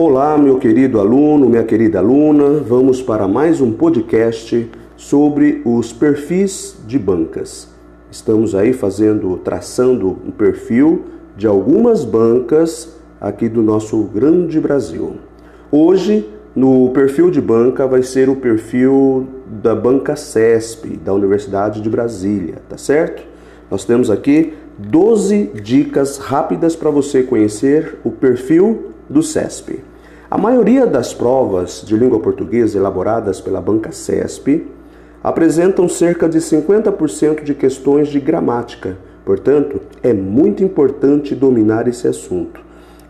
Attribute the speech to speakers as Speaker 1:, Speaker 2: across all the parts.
Speaker 1: Olá, meu querido aluno, minha querida aluna, vamos para mais um podcast sobre os perfis de bancas. Estamos aí fazendo, traçando um perfil de algumas bancas aqui do nosso grande Brasil. Hoje, no perfil de banca, vai ser o perfil da banca CESP, da Universidade de Brasília, tá certo? Nós temos aqui 12 dicas rápidas para você conhecer o perfil do CESP. A maioria das provas de língua portuguesa elaboradas pela banca CESP apresentam cerca de 50% de questões de gramática. Portanto, é muito importante dominar esse assunto.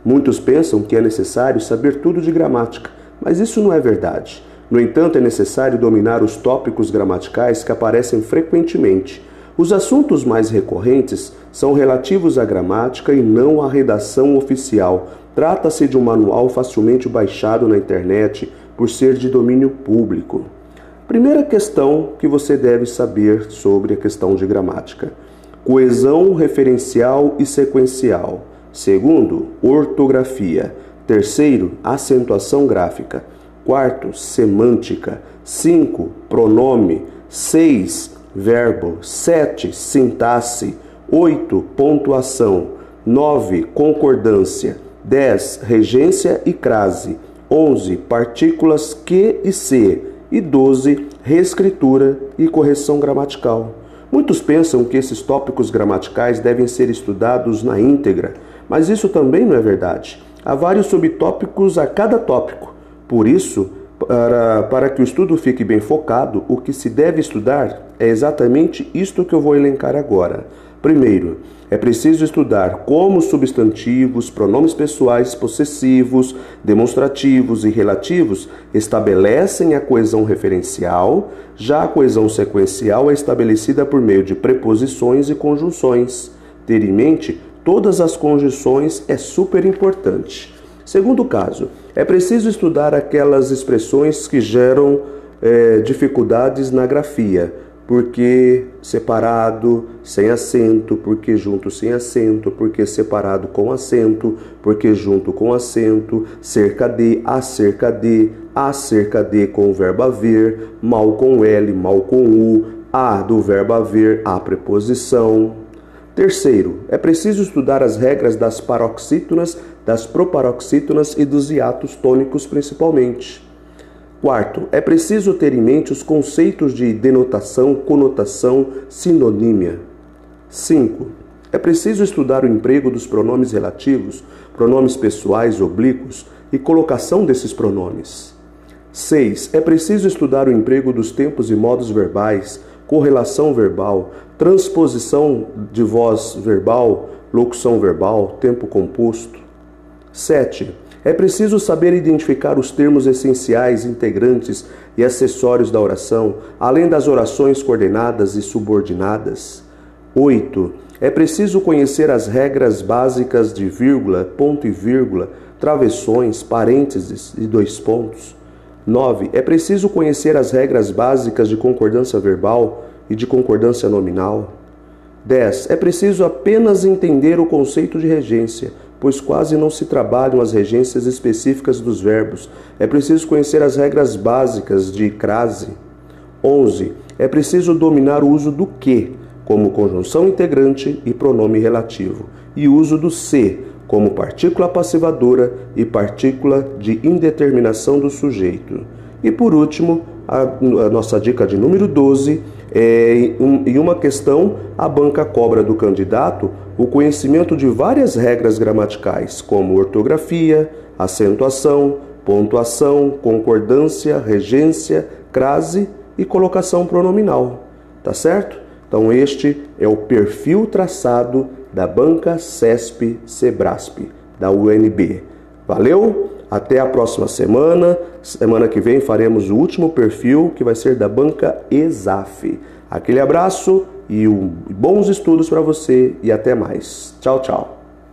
Speaker 1: Muitos pensam que é necessário saber tudo de gramática, mas isso não é verdade. No entanto, é necessário dominar os tópicos gramaticais que aparecem frequentemente. Os assuntos mais recorrentes são relativos à gramática e não à redação oficial, Trata-se de um manual facilmente baixado na internet por ser de domínio público. Primeira questão que você deve saber sobre a questão de gramática: coesão referencial e sequencial. Segundo, ortografia. Terceiro, acentuação gráfica. Quarto, semântica. Cinco, pronome. Seis, verbo. Sete, sintaxe. Oito, pontuação. Nove, concordância. 10. Regência e crase. 11. Partículas que e se. E 12. Reescritura e correção gramatical. Muitos pensam que esses tópicos gramaticais devem ser estudados na íntegra, mas isso também não é verdade. Há vários subtópicos a cada tópico. Por isso, para, para que o estudo fique bem focado, o que se deve estudar é exatamente isto que eu vou elencar agora. Primeiro, é preciso estudar como substantivos, pronomes pessoais possessivos, demonstrativos e relativos estabelecem a coesão referencial, já a coesão sequencial é estabelecida por meio de preposições e conjunções. Ter em mente todas as conjunções é super importante. Segundo caso, é preciso estudar aquelas expressões que geram é, dificuldades na grafia porque separado sem acento, porque junto sem acento, porque separado com acento, porque junto com acento, cerca de, acerca de, acerca de com o verbo haver, mal com L, mal com U, a do verbo haver, a preposição. Terceiro, é preciso estudar as regras das paroxítonas, das proparoxítonas e dos hiatos tônicos principalmente. Quarto, é preciso ter em mente os conceitos de denotação, conotação, sinonímia. 5. É preciso estudar o emprego dos pronomes relativos, pronomes pessoais oblíquos e colocação desses pronomes. 6. É preciso estudar o emprego dos tempos e modos verbais, correlação verbal, transposição de voz verbal, locução verbal, tempo composto. 7. É preciso saber identificar os termos essenciais, integrantes e acessórios da oração, além das orações coordenadas e subordinadas. 8. É preciso conhecer as regras básicas de vírgula, ponto e vírgula, travessões, parênteses e dois pontos. 9. É preciso conhecer as regras básicas de concordância verbal e de concordância nominal. 10. É preciso apenas entender o conceito de regência pois quase não se trabalham as regências específicas dos verbos. É preciso conhecer as regras básicas de crase. 11. É preciso dominar o uso do que, como conjunção integrante e pronome relativo, e o uso do se, como partícula passivadora e partícula de indeterminação do sujeito. E por último, a, a nossa dica de número 12 é, em uma questão, a banca cobra do candidato o conhecimento de várias regras gramaticais, como ortografia, acentuação, pontuação, concordância, regência, crase e colocação pronominal. Tá certo? Então, este é o perfil traçado da banca CESP Sebrasp, da UNB. Valeu? Até a próxima semana. Semana que vem faremos o último perfil que vai ser da banca ESAF. Aquele abraço e um, bons estudos para você e até mais. Tchau, tchau.